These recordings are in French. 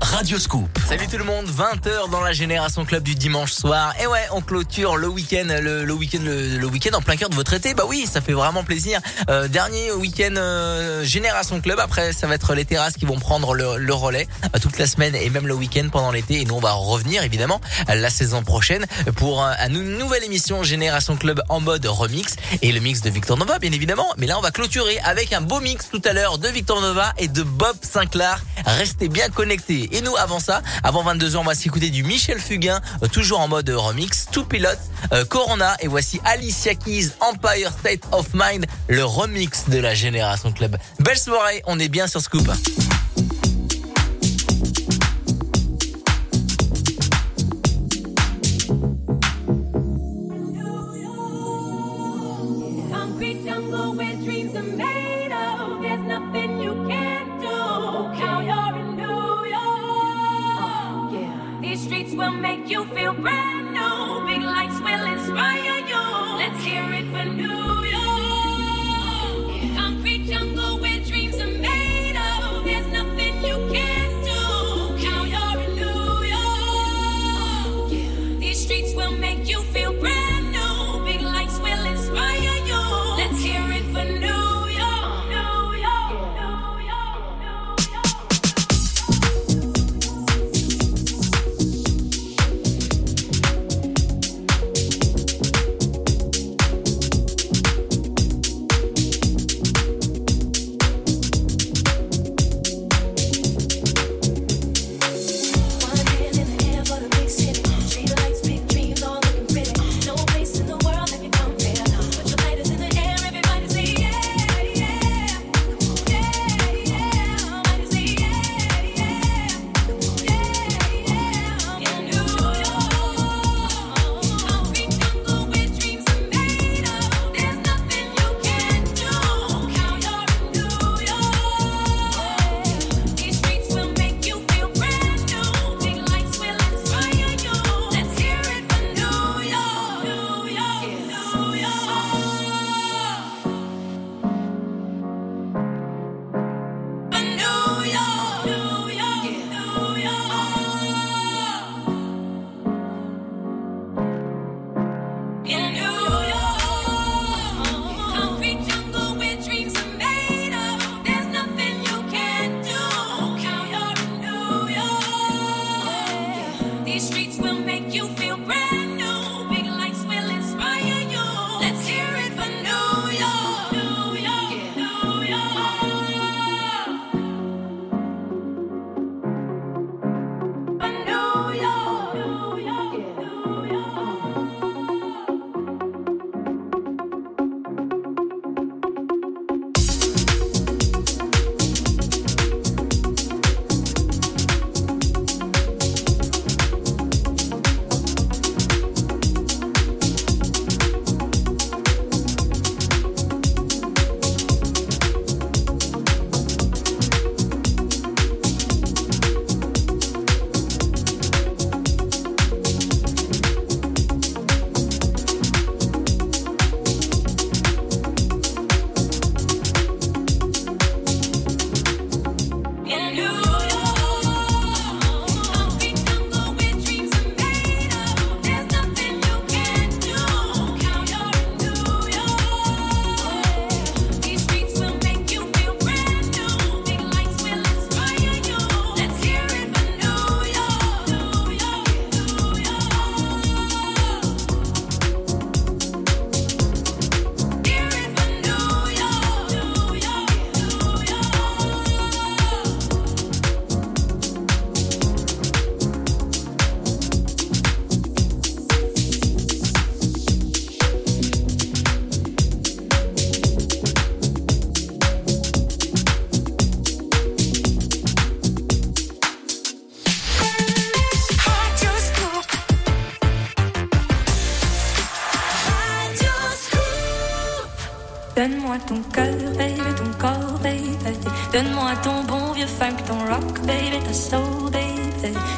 Radio Scoop. Salut tout le monde, 20h dans la Génération Club du dimanche soir. Et ouais, on clôture le week-end, le, week-end, le, week-end en plein cœur de votre été. Bah oui, ça fait vraiment plaisir. Euh, dernier week-end euh, Génération Club. Après, ça va être les terrasses qui vont prendre le, relais euh, toute la semaine et même le week-end pendant l'été. Et nous, on va revenir évidemment la saison prochaine pour une nouvelle émission Génération Club en mode remix et le mix de Victor Nova, bien évidemment. Mais là, on va clôturer avec un beau mix tout à l'heure de Victor Nova et de Bob Sinclair. Restez bien connectés. Et nous, avant ça, avant 22h, on va s'écouter du Michel Fugain, euh, toujours en mode remix, tout pilote, euh, Corona. Et voici Alicia Keys, Empire State of Mind, le remix de la Génération Club. Belle soirée, on est bien sur Scoop.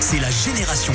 c'est la Génération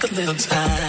take a little time,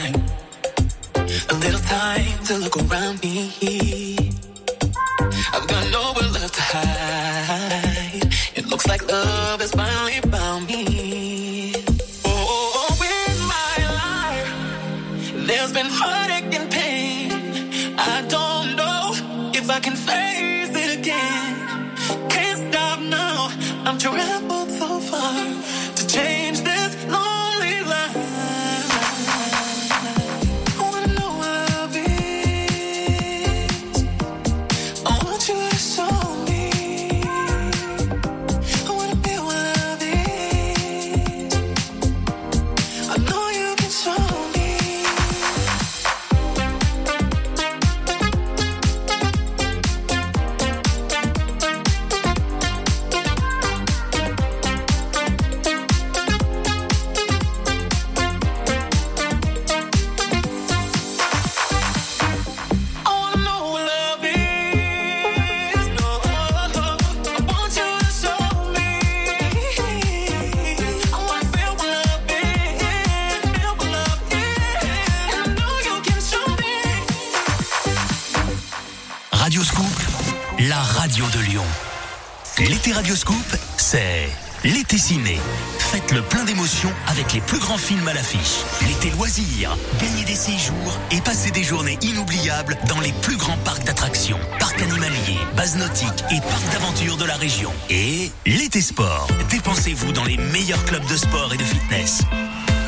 L'été Radio Scoop, c'est l'été ciné. Faites le plein d'émotions avec les plus grands films à l'affiche. L'été loisirs, gagnez des séjours et passez des journées inoubliables dans les plus grands parcs d'attractions, parcs animaliers, bases nautiques et parcs d'aventure de la région. Et l'été sport, dépensez-vous dans les meilleurs clubs de sport et de fitness.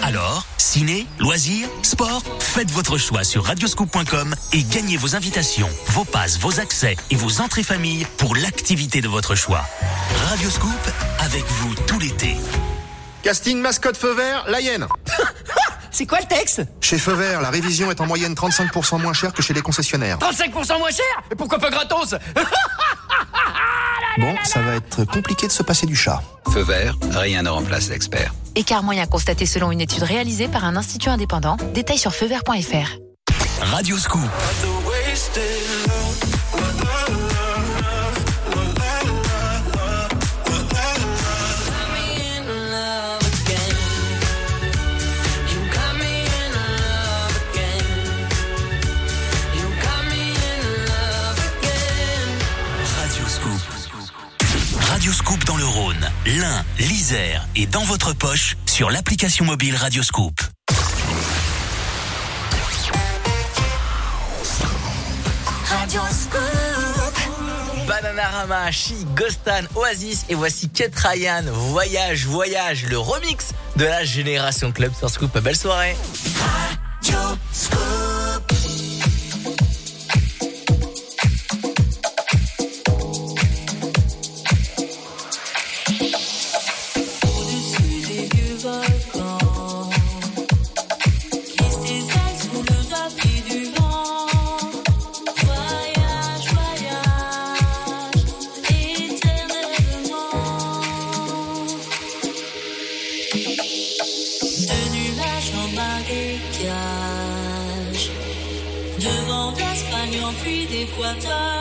Alors, ciné, loisirs, sport, faites votre choix sur radioscoop.com et gagnez vos invitations, vos passes, vos accès et vos entrées famille pour l'activité de votre choix. Radioscoop, avec vous tout l'été. Casting mascotte feu vert, la hyène. C'est quoi le texte? Chez Feu Vert, la révision est en moyenne 35% moins chère que chez les concessionnaires. 35% moins cher? Et pourquoi pas gratos? Bon, ça va être compliqué de se passer du chat. Feu vert, rien ne remplace l'expert. Écart moyen constaté selon une étude réalisée par un institut indépendant. Détails sur feuvert.fr. Radioscoop, Radioscoop. Radioscoop dans le Rhône, l'Ain, l'Isère et dans votre poche sur l'application mobile Radioscoop. Bananarama, Chi, Ghostan, Oasis et voici Kate Ryan, Voyage, Voyage, le remix de la Génération Club sur Scoop. Belle soirée. Au-dessus time.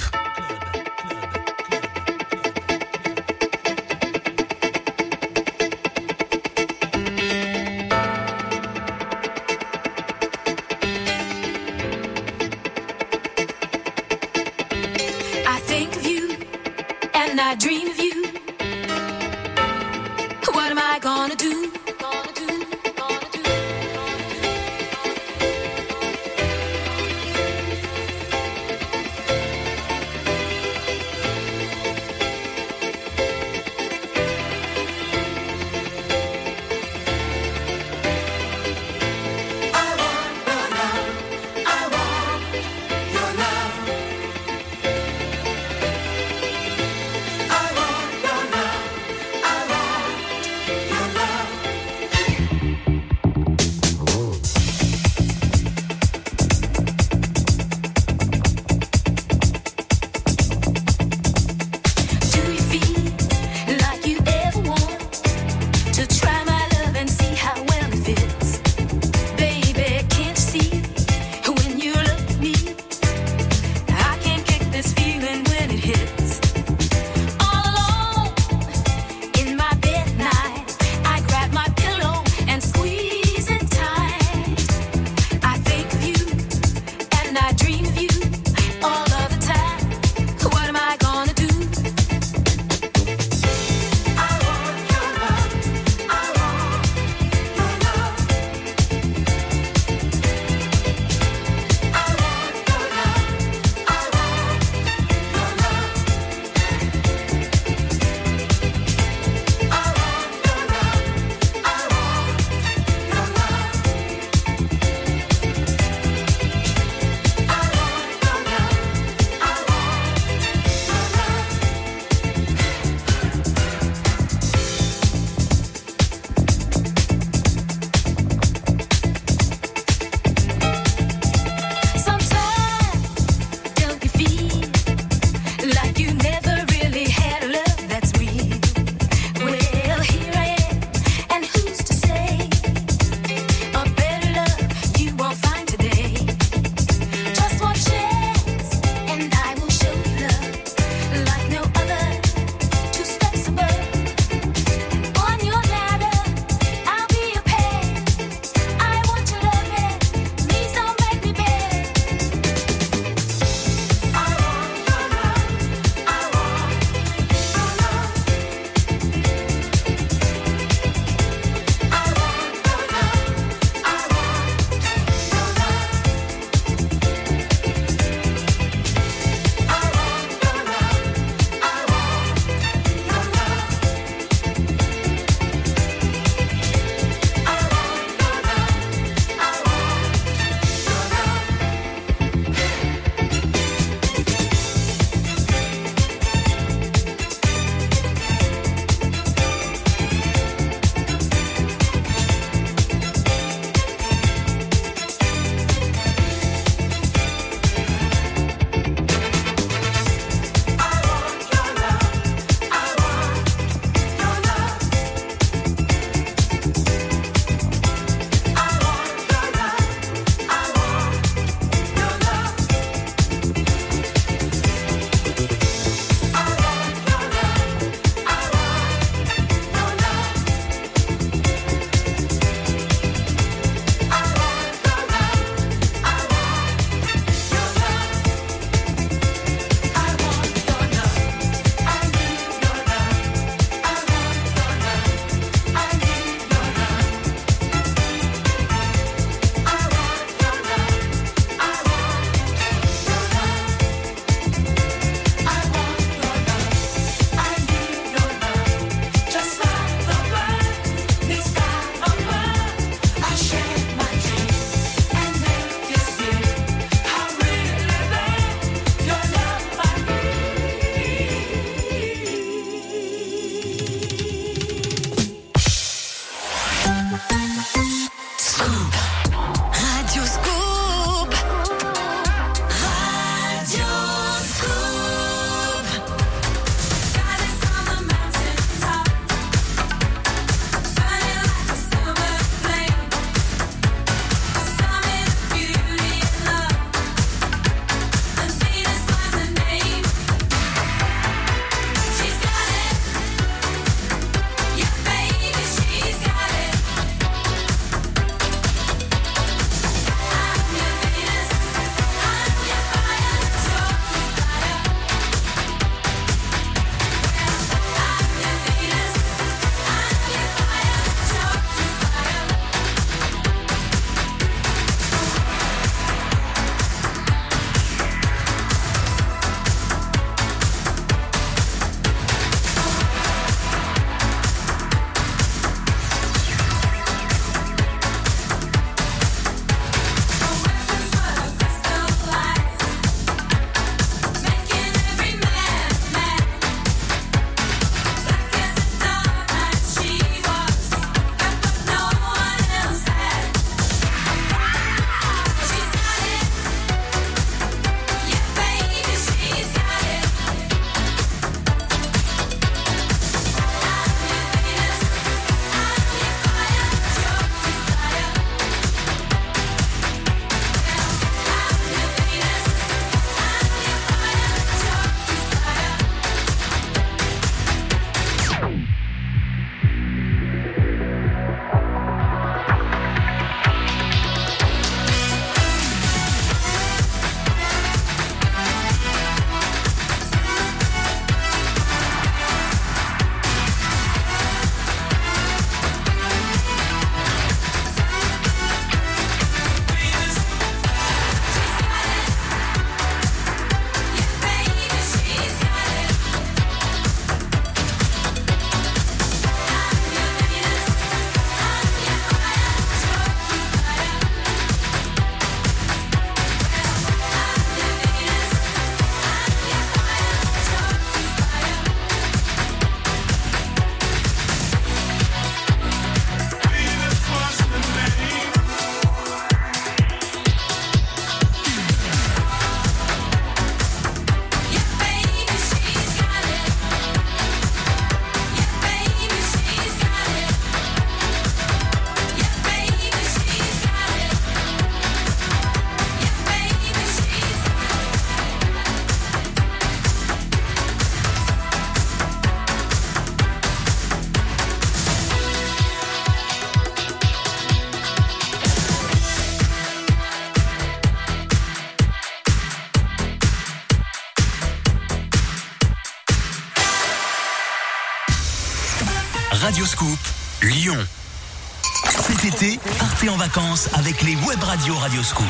En vacances avec les web radios Radioscoop.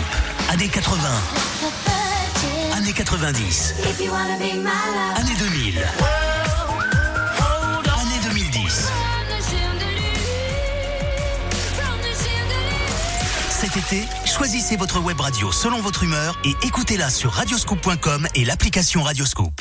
Années 80, années 90, années 2000, années 2010. Cet été, choisissez votre web radio selon votre humeur et écoutez-la sur radioscoop.com et l'application Radioscoop.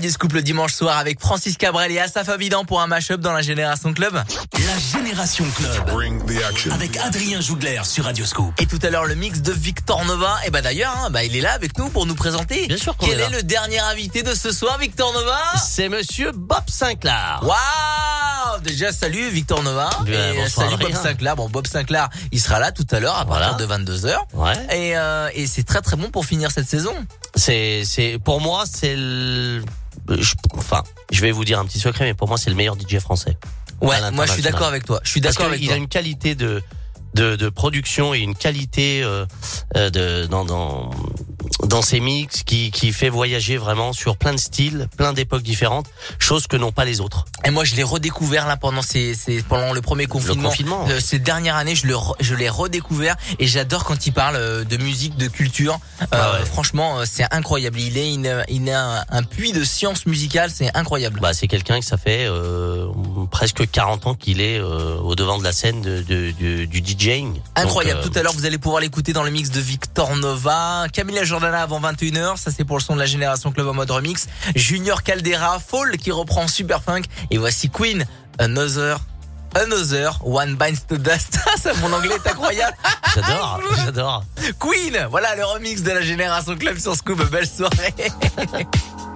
Radio Scoop le dimanche soir avec Francis Cabrel et Asaf Avidan pour un mashup dans la Génération Club. La Génération Club. Avec Adrien Jougler sur Radio Scoop. Et tout à l'heure le mix de Victor Nova. Et bah d'ailleurs, hein, bah, il est là avec nous pour nous présenter. Bien sûr qu'on Quel est le dernier invité de ce soir, Victor Nova C'est monsieur Bob Sinclair. Waouh Déjà salut Victor Nova. Bien, et bonsoir, salut Bob. Sinclair. Bon Bob Sinclair, il sera là tout à l'heure à Voilà. partir de 22h. Ouais. Et, euh, et c'est très très bon pour finir cette saison. C'est, c'est, pour moi, c'est le, je- enfin, je vais vous dire un petit secret, mais pour moi, c'est le meilleur DJ français. Ouais, moi je suis d'accord avec toi. Je suis d'accord avec qu'il toi. a une qualité de, de, de production et une qualité euh, euh, de dans dans dans ses mix qui qui fait voyager vraiment sur plein de styles, plein d'époques différentes, chose que n'ont pas les autres. Et moi, je l'ai redécouvert là pendant ces, ces- pendant le premier confinement. confinement. Euh, ces dernières années, je le, je l'ai redécouvert et j'adore quand il parle euh, de musique, de culture. Euh, Ah ouais. Franchement, c'est incroyable. Il est, une- il a un, un puits de science musicale, c'est incroyable. Bah, c'est quelqu'un que ça fait euh, presque 40 ans qu'il est euh, au devant de la scène de, de- de- du DJing. Incroyable. Tout à l'heure, vous allez pouvoir l'écouter dans le mix de Victor Nova. Camila Avant 21h. Ça, c'est pour le son de la génération club en mode remix. Junior Caldera, Fall qui reprend Super Funk. Et voici Queen, Another, Another, One Binds to Dust. Ça, mon anglais est incroyable. J'adore, j'adore. Queen, voilà le remix de la génération club sur Scoop. Belle soirée.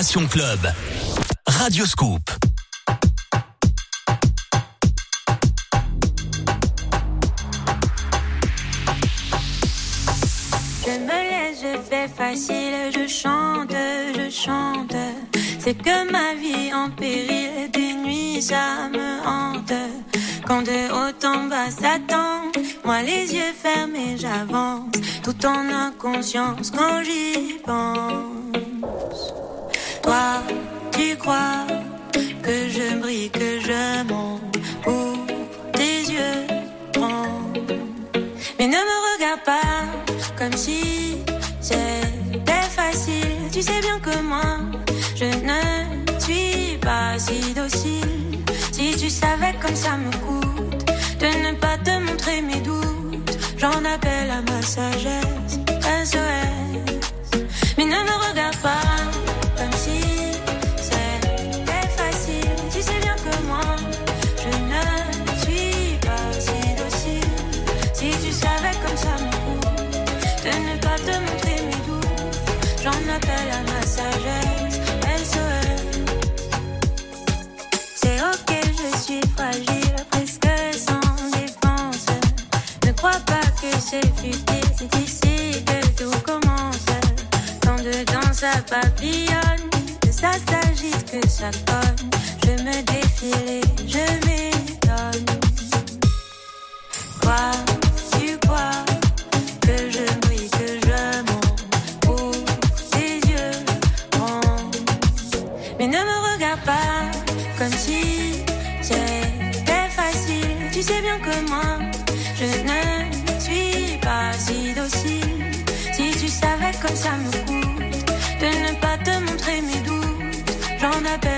Club. Radio Scoop. Je me laisse, je fais facile, je chante, je chante. C'est que ma vie en péril, des nuits ça me hante. Quand de haut en bas s'attend, moi les yeux fermés j'avance, tout en inconscience quand j'y pense. Toi, tu crois que je brille, que je monte, ou tes yeux tremblent. Mais ne me regarde pas comme si c'était facile. Tu sais bien que moi, je ne suis pas si docile. Si tu savais comme ça me coûte de ne pas te montrer mes doutes, j'en appelle à ma sagesse. SOS. C'est futile, c'est ici que tout commence. Quand dedans ça papillonne, que ça s'agite, que ça cogne, je me défile et je m'étonne. Quoi, comme ça me coûte de ne pas te montrer mes doutes, j'en appelle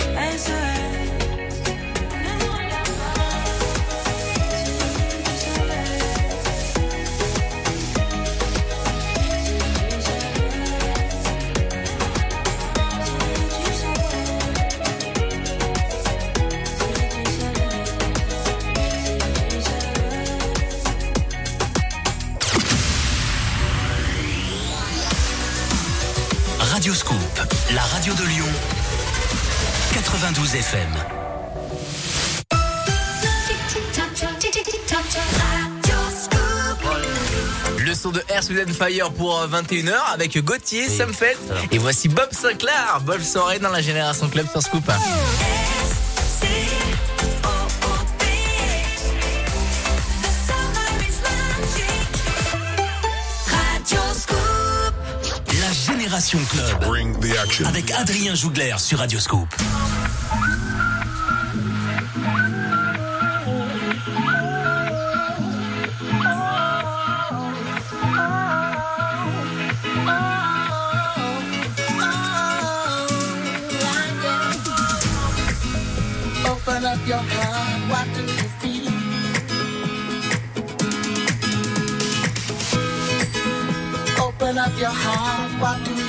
Le son de Air Sweden Fire pour euh, 21h avec Gauthier, oui. Samfeld et voici Bob Sinclair. Bob soirée dans la Génération Club sur Scoop. 1. La Génération Club. Avec Adrien Jougler sur Radioscope. your heart, do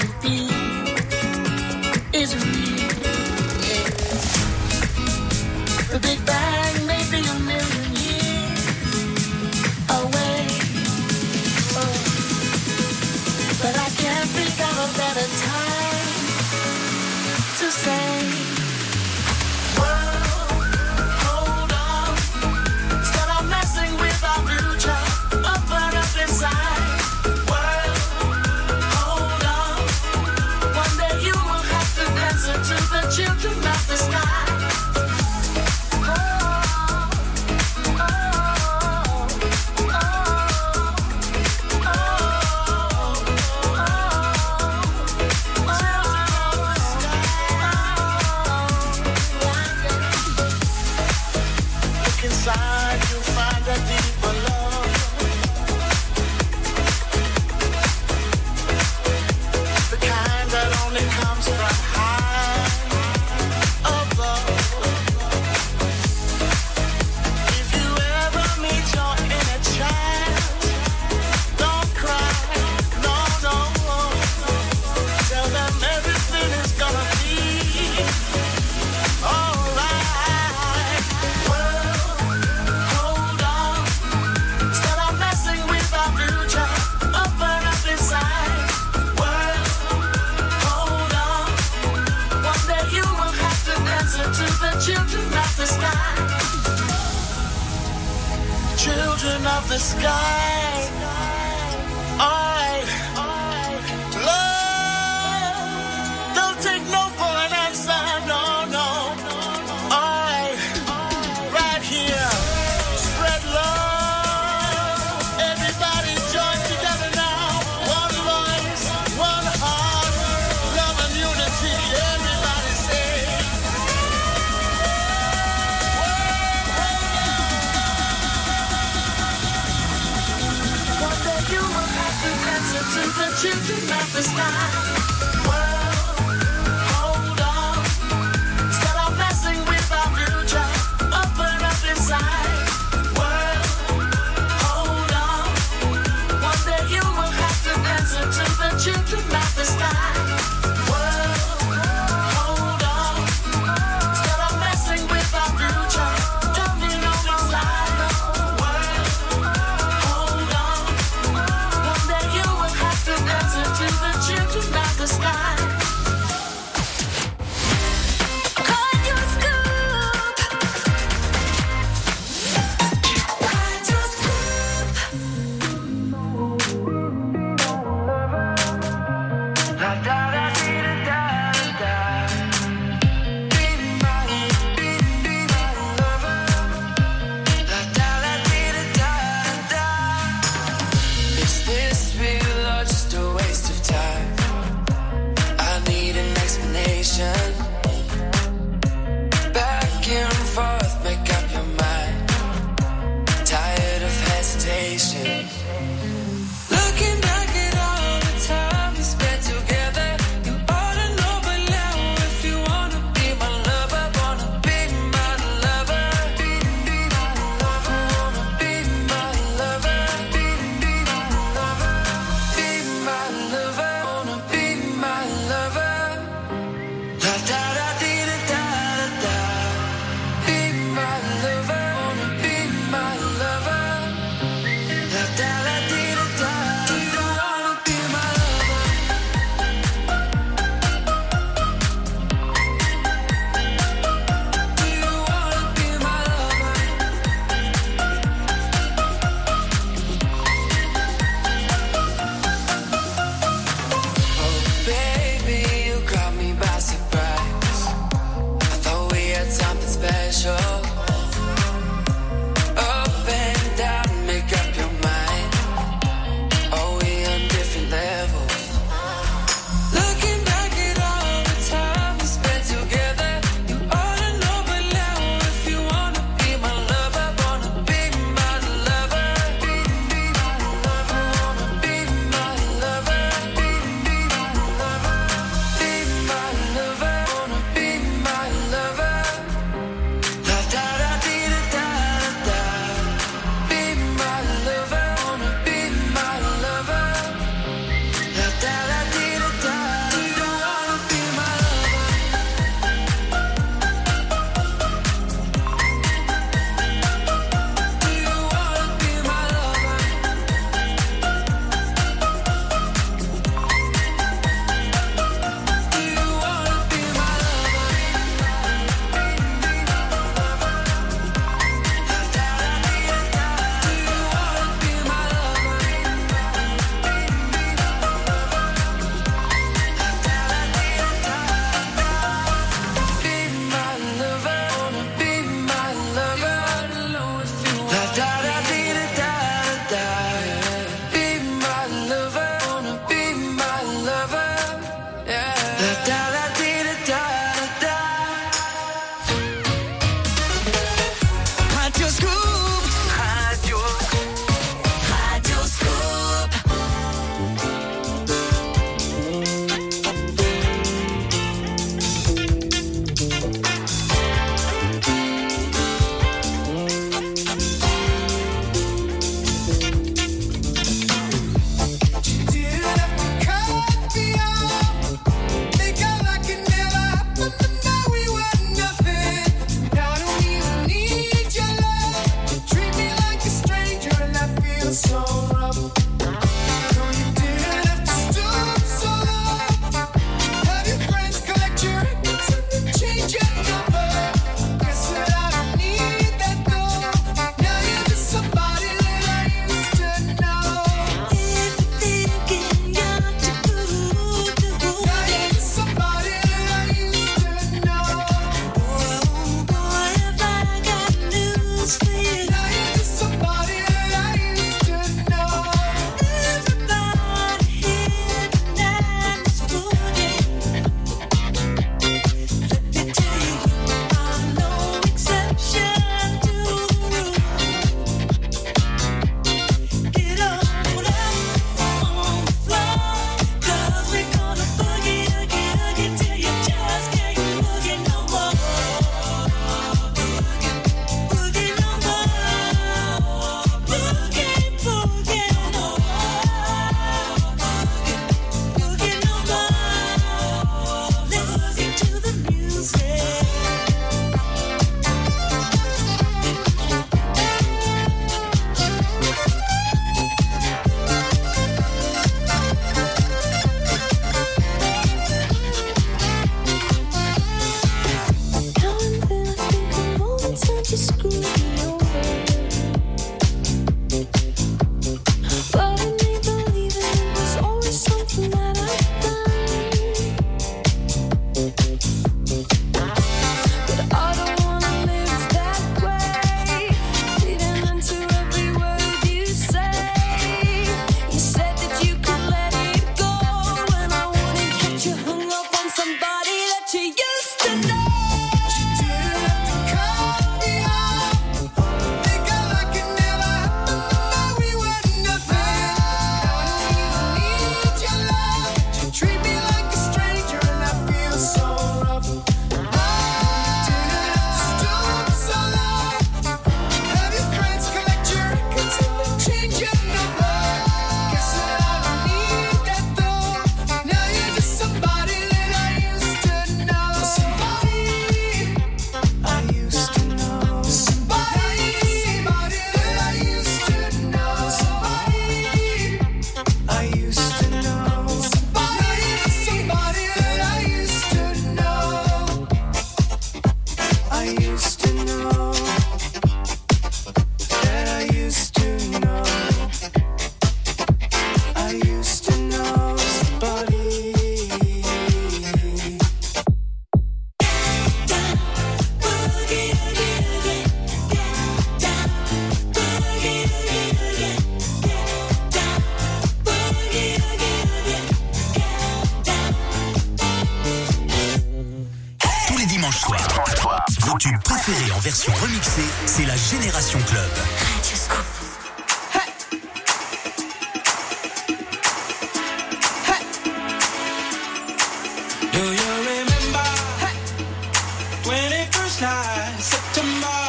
Last night, September.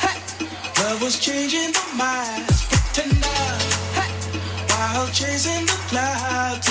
Hey, love was changing the minds. Pretender. Hey, while chasing the clouds.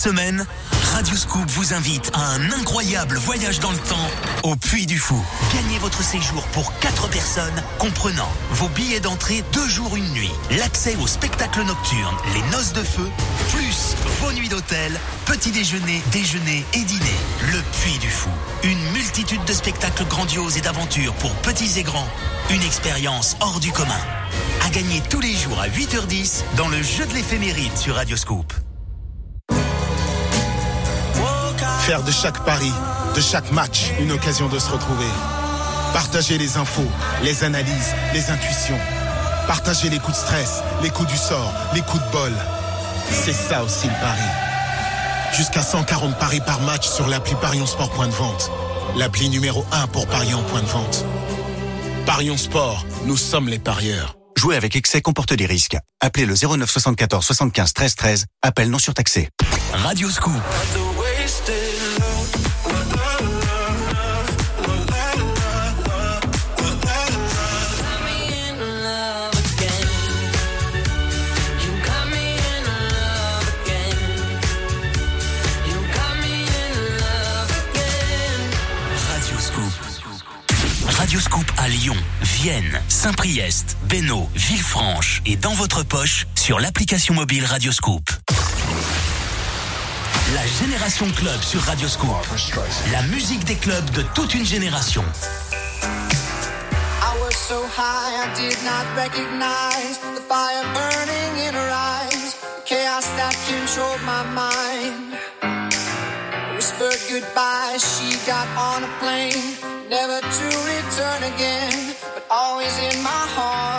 Semaine, Radioscoop vous invite à un incroyable voyage dans le temps au Puy du Fou. Gagnez votre séjour pour 4 personnes, comprenant vos billets d'entrée 2 jours une nuit, l'accès au spectacle nocturne, les noces de feu, plus vos nuits d'hôtel, petit déjeuner, déjeuner et dîner. Le Puy du Fou. Une multitude de spectacles grandioses et d'aventures pour petits et grands. Une expérience hors du commun. À gagner tous les jours à 8h10 dans le jeu de l'éphéméride sur Radioscoop. Faire de chaque pari, de chaque match, une occasion de se retrouver. Partager les infos, les analyses, les intuitions. Partager les coups de stress, les coups du sort, les coups de bol. C'est ça aussi le pari. Jusqu'à 140 paris par match sur l'appli Parion Sport Point de Vente. L'appli numéro 1 pour parier en point de vente. Parion Sport, nous sommes les parieurs. Jouer avec excès comporte des risques. Appelez le 09 74 75 13 13. Appel non surtaxé. Radioscoop. Radioscoop. Vienne, Saint-Priest, Bénaud, Villefranche et dans votre poche sur l'application mobile Radioscoop. La Génération Club sur Radioscoop. La musique des clubs de toute une génération. I goodbye, she got on a plane, to return again, but always in my heart.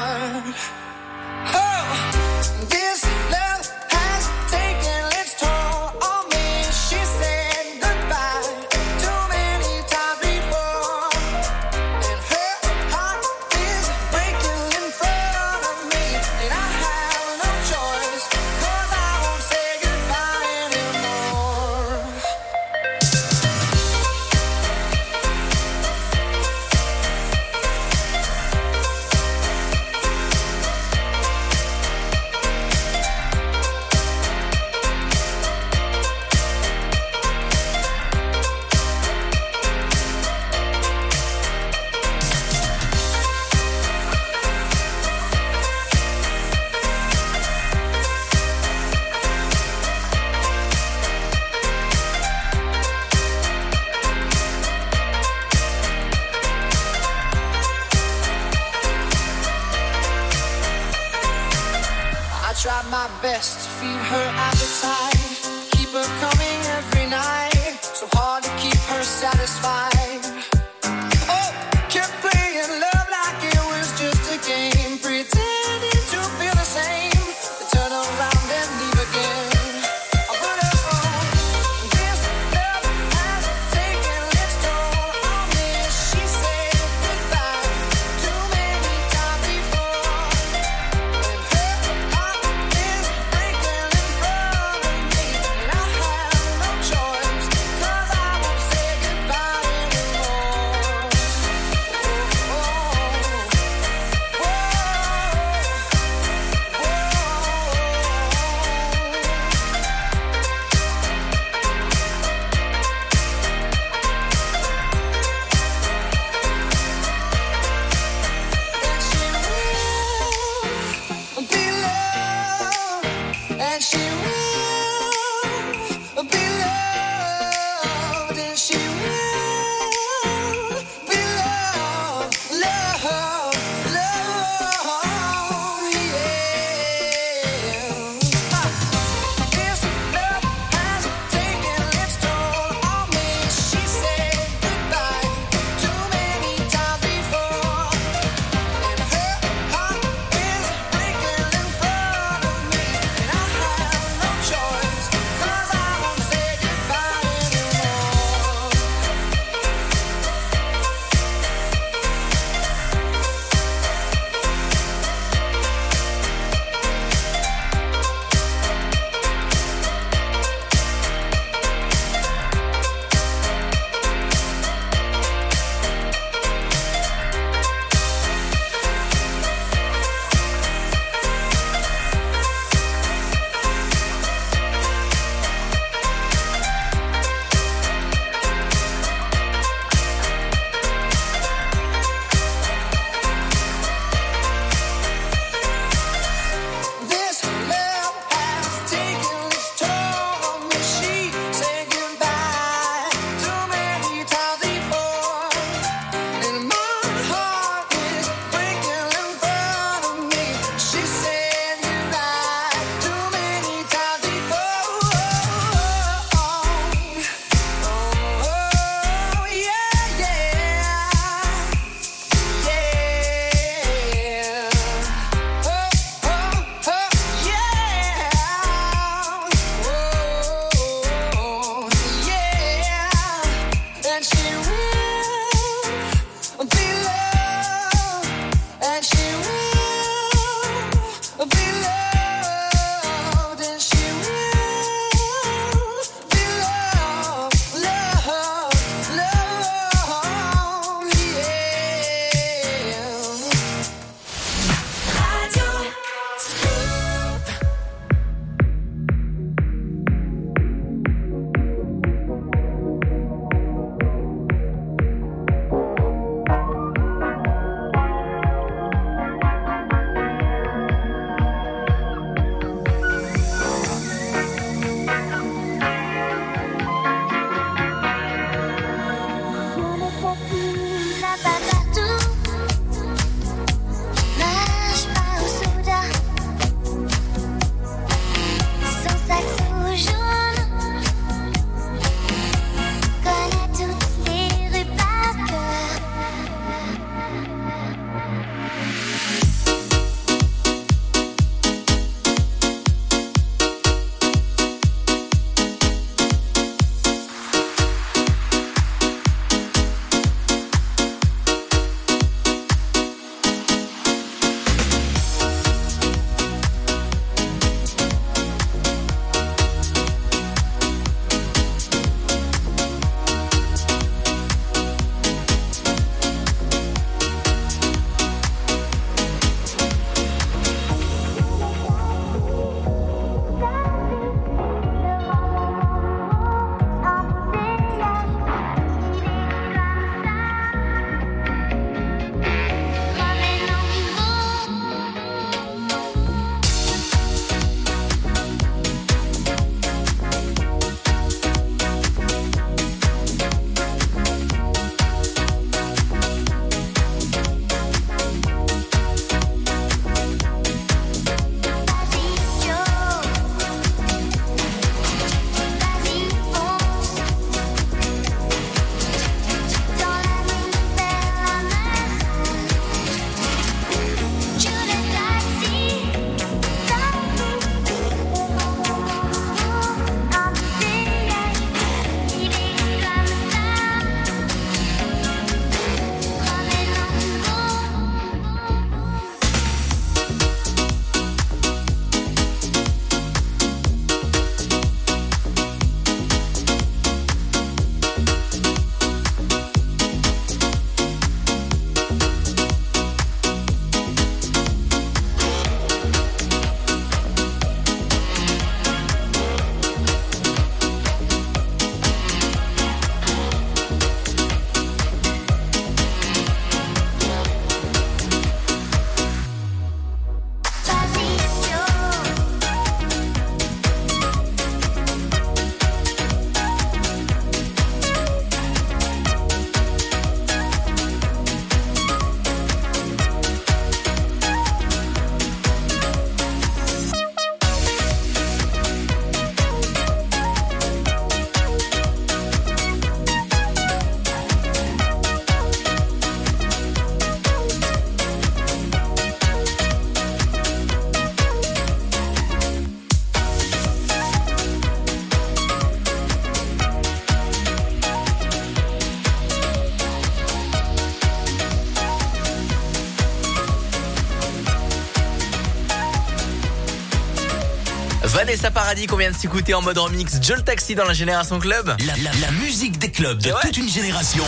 qu'on vient de s'écouter en mode remix Joel Taxi dans la Génération Club. La, musique des clubs de toute une génération.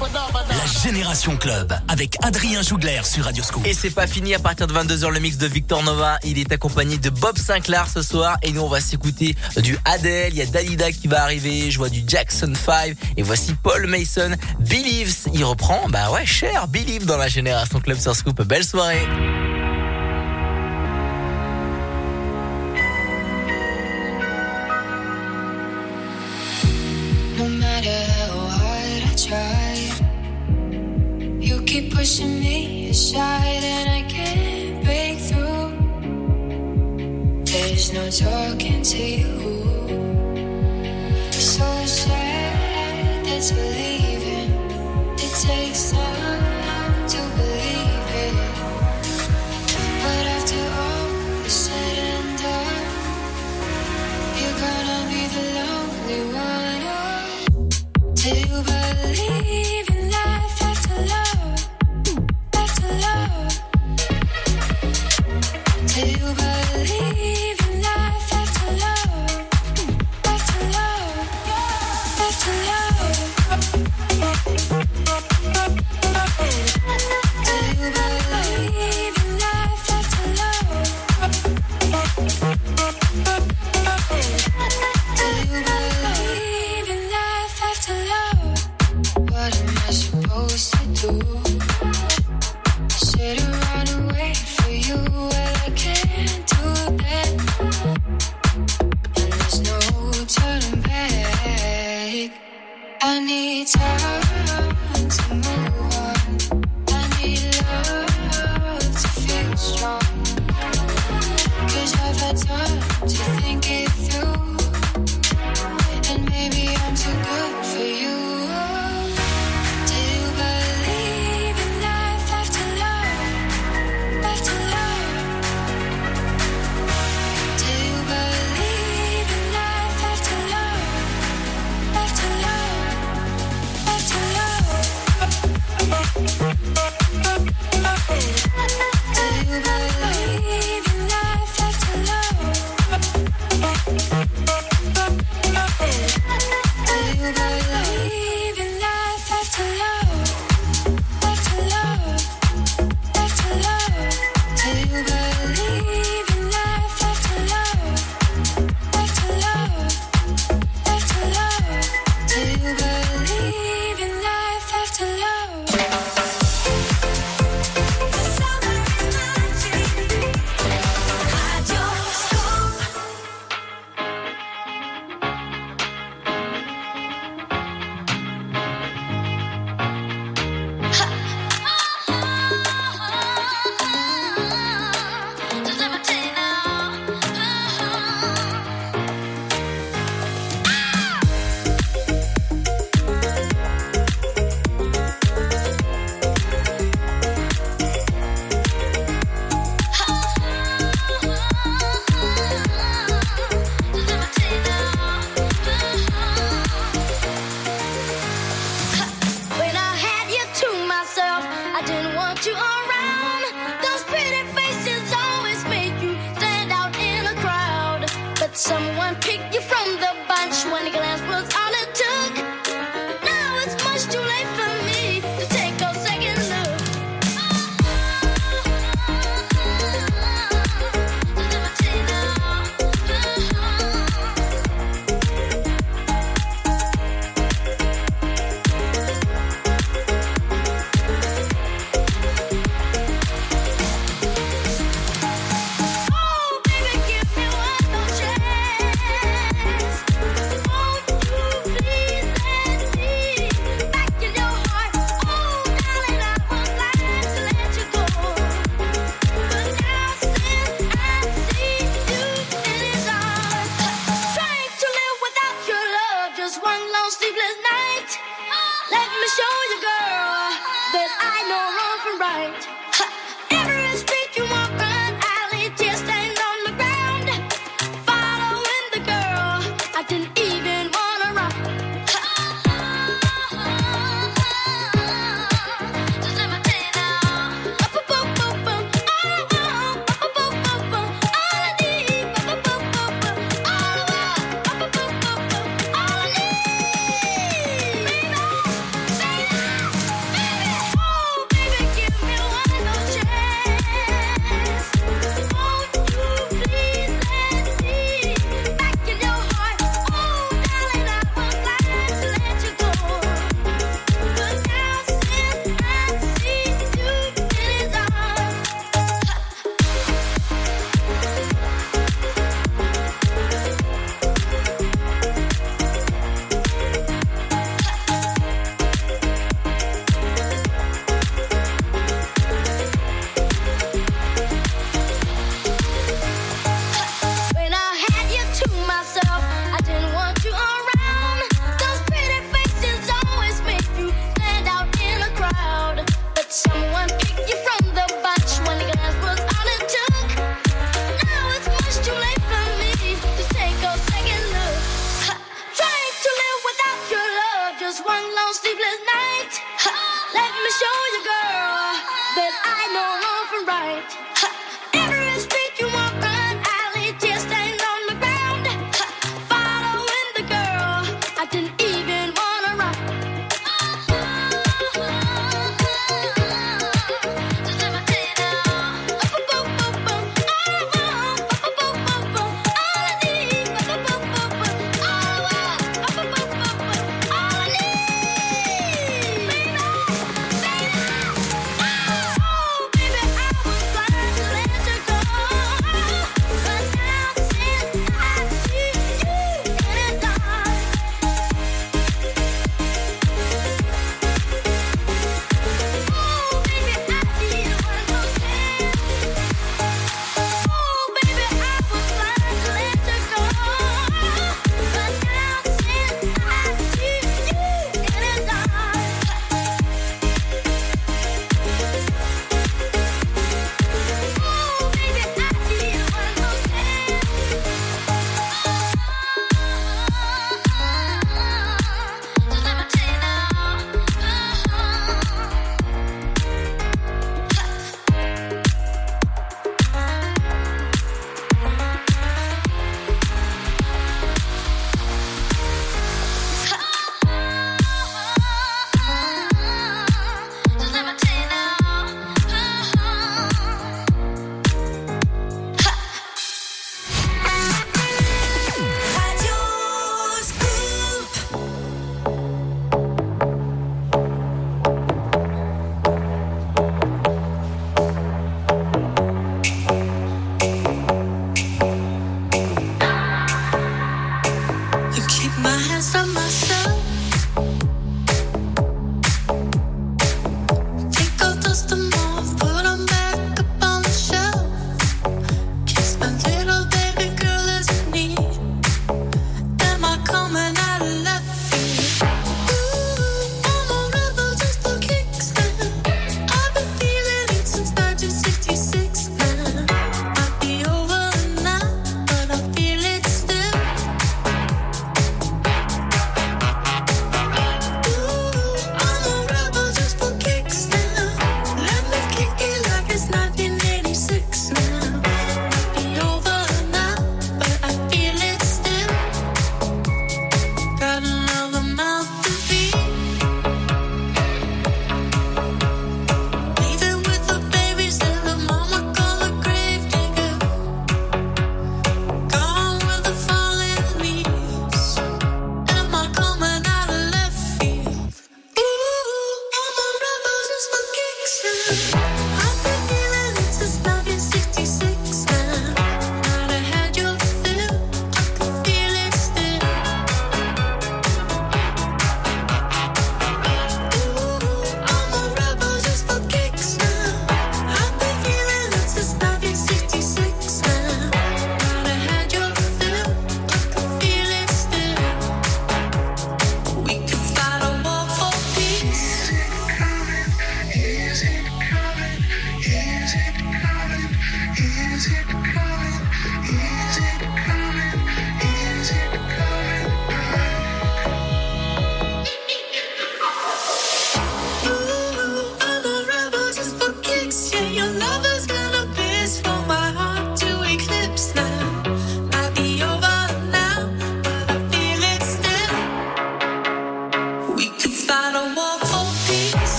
La Génération Club avec Adrien Jougler sur Radio Scoop. Et c'est pas fini, à partir de 22h, le mix de Victor Nova. Il est accompagné de Bob Sinclair ce soir et nous on va s'écouter du Adele, il y a Dalida qui va arriver, je vois du Jackson 5 et voici Paul Mason, Believes. Il reprend, bah ouais, cher, Believe dans la Génération Club sur Scoop. Belle soirée.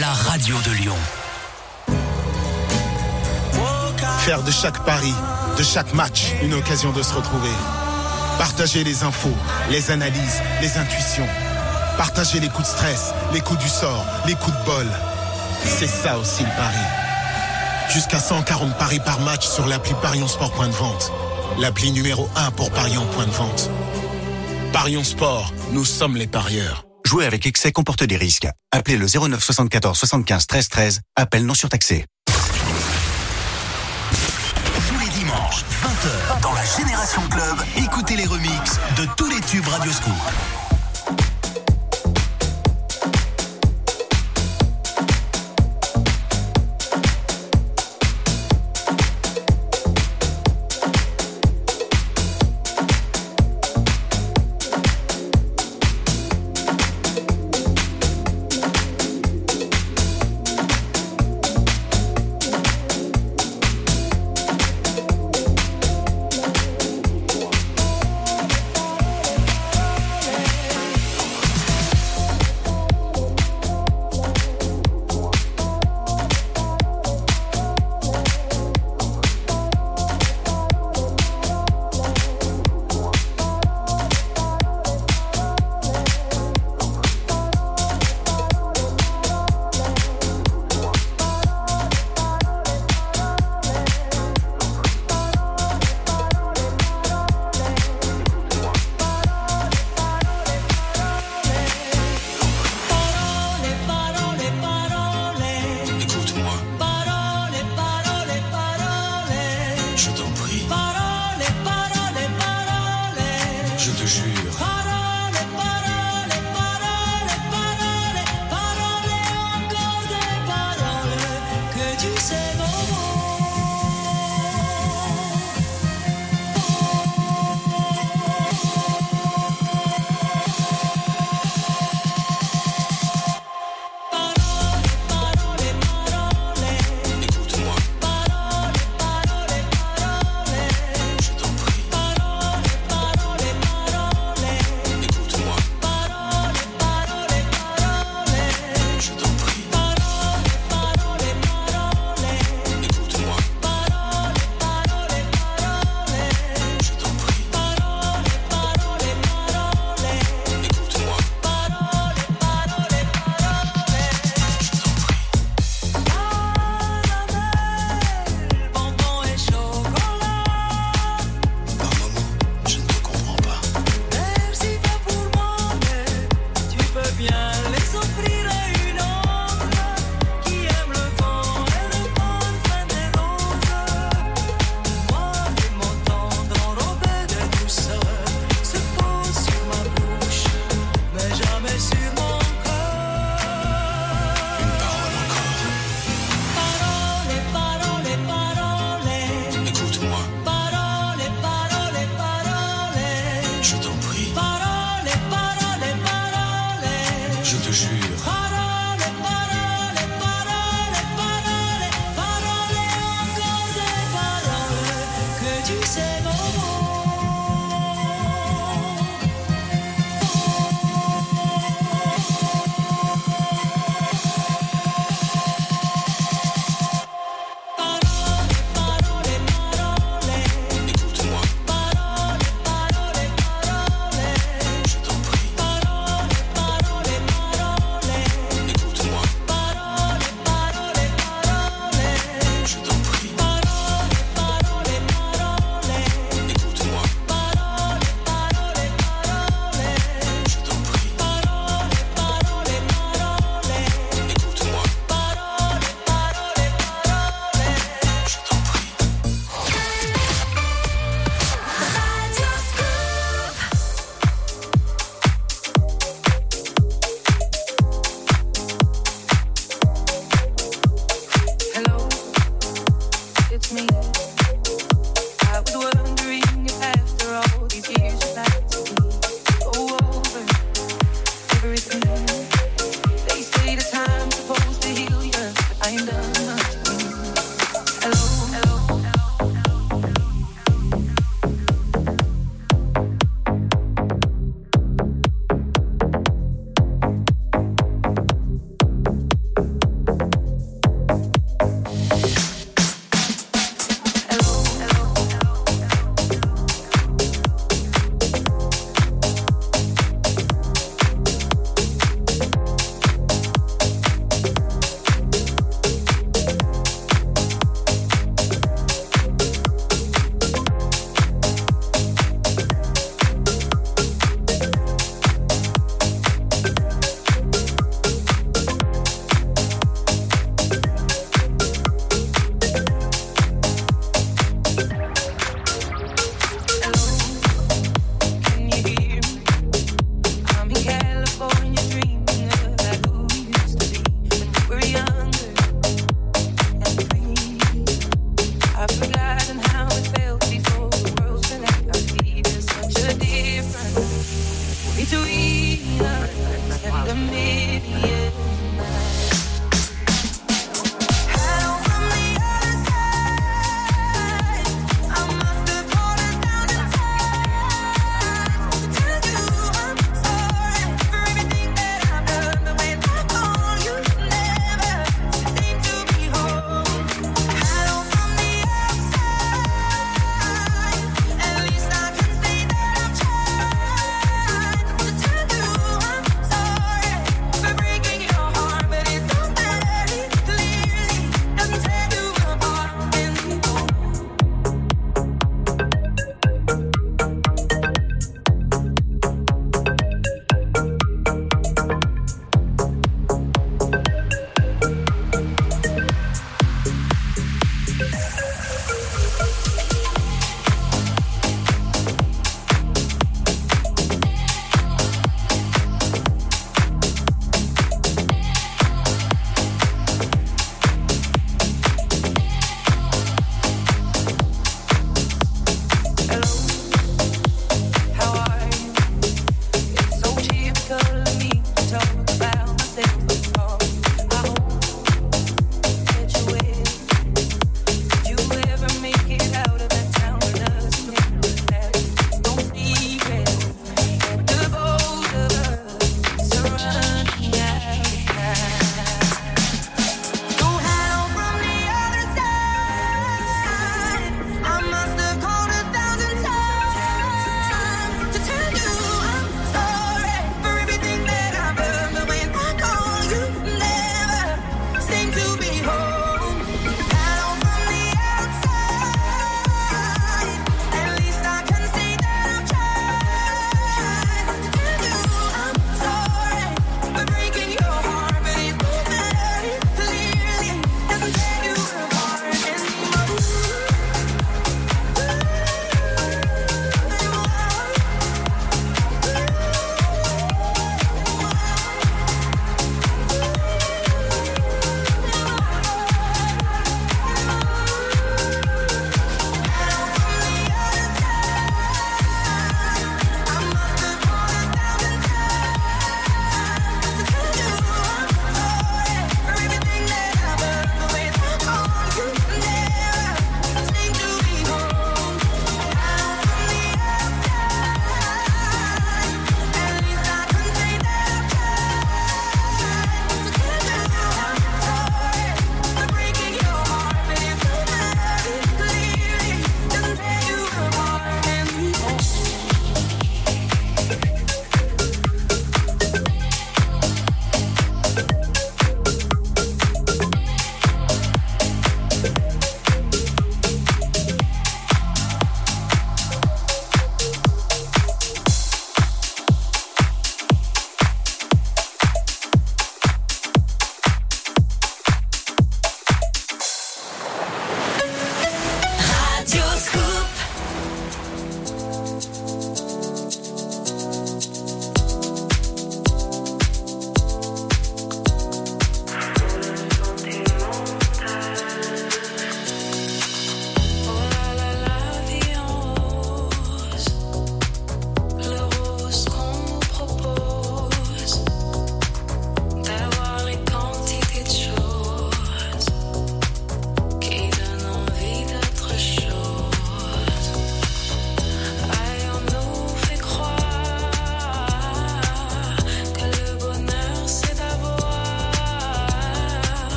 la radio de Lyon. Faire de chaque pari, de chaque match, une occasion de se retrouver. Partager les infos, les analyses, les intuitions. Partager les coups de stress, les coups du sort, les coups de bol. C'est ça aussi le pari. Jusqu'à 140 paris par match sur l'appli Parion Sport de Vente. L'appli numéro 1 pour Parion Point de Vente. Parion Sport, nous sommes les parieurs. Jouer avec excès comporte des risques. Appelez le 09 74 75 13 13. Appel non surtaxé. Tous les dimanches, 20h, dans la Génération Club, écoutez les remixes de tous les tubes Radio Scoop.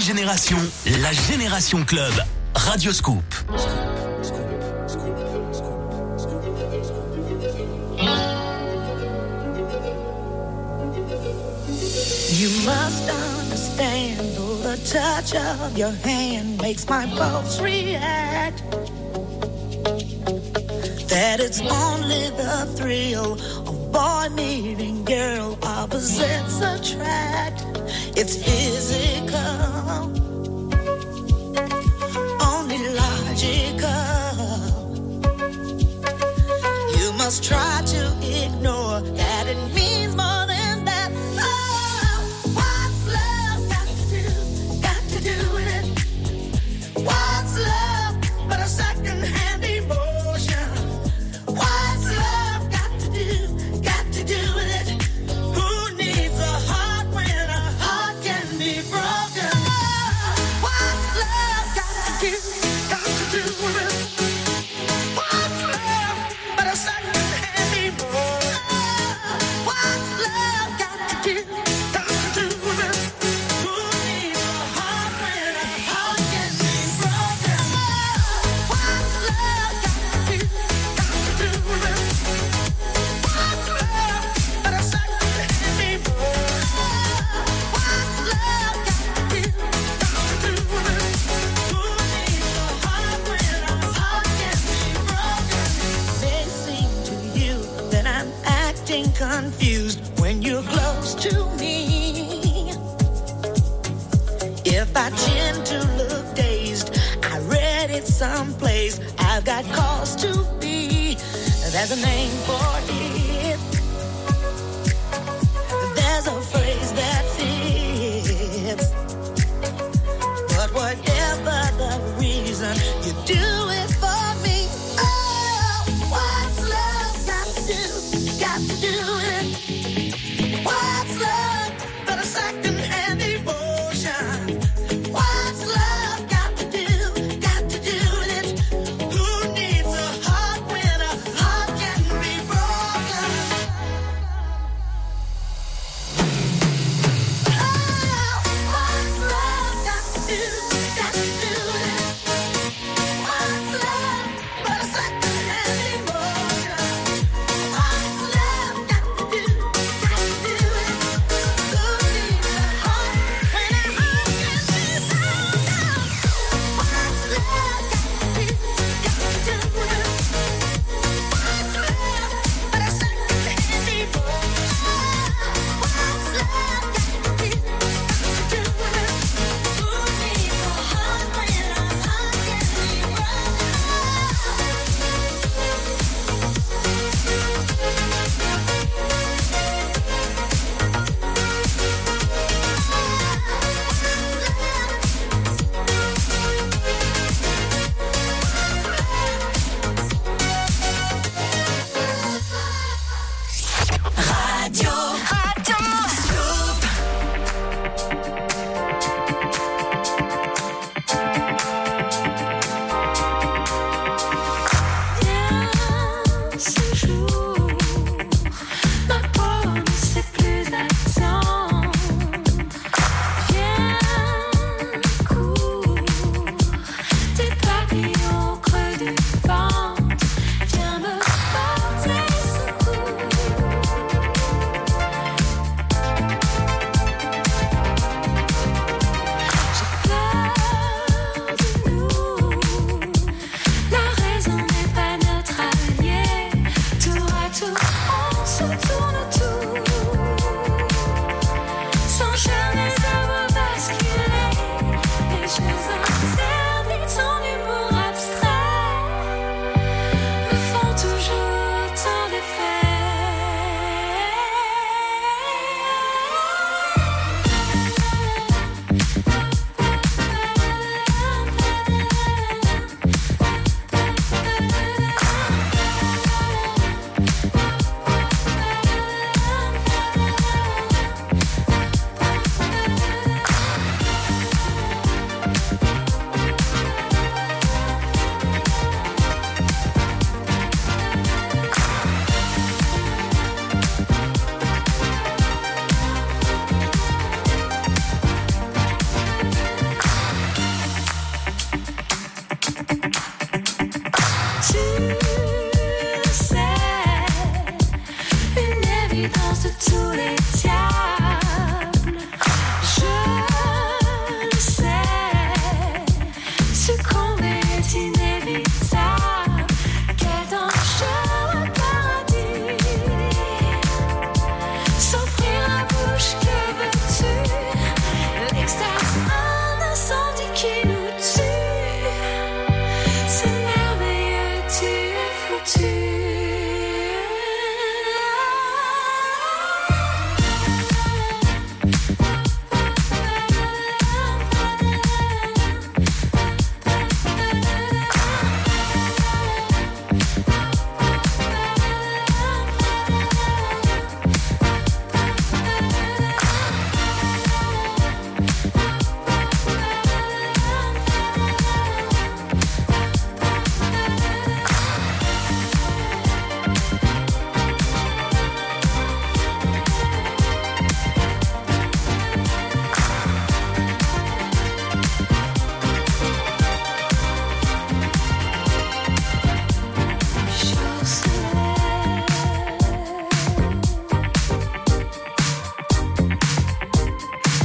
Génération, la génération club. Radio Scoop. You must understand the touch of your hand makes my pulse react. That it's only the thrill of boy meeting girl opposites attract. It's try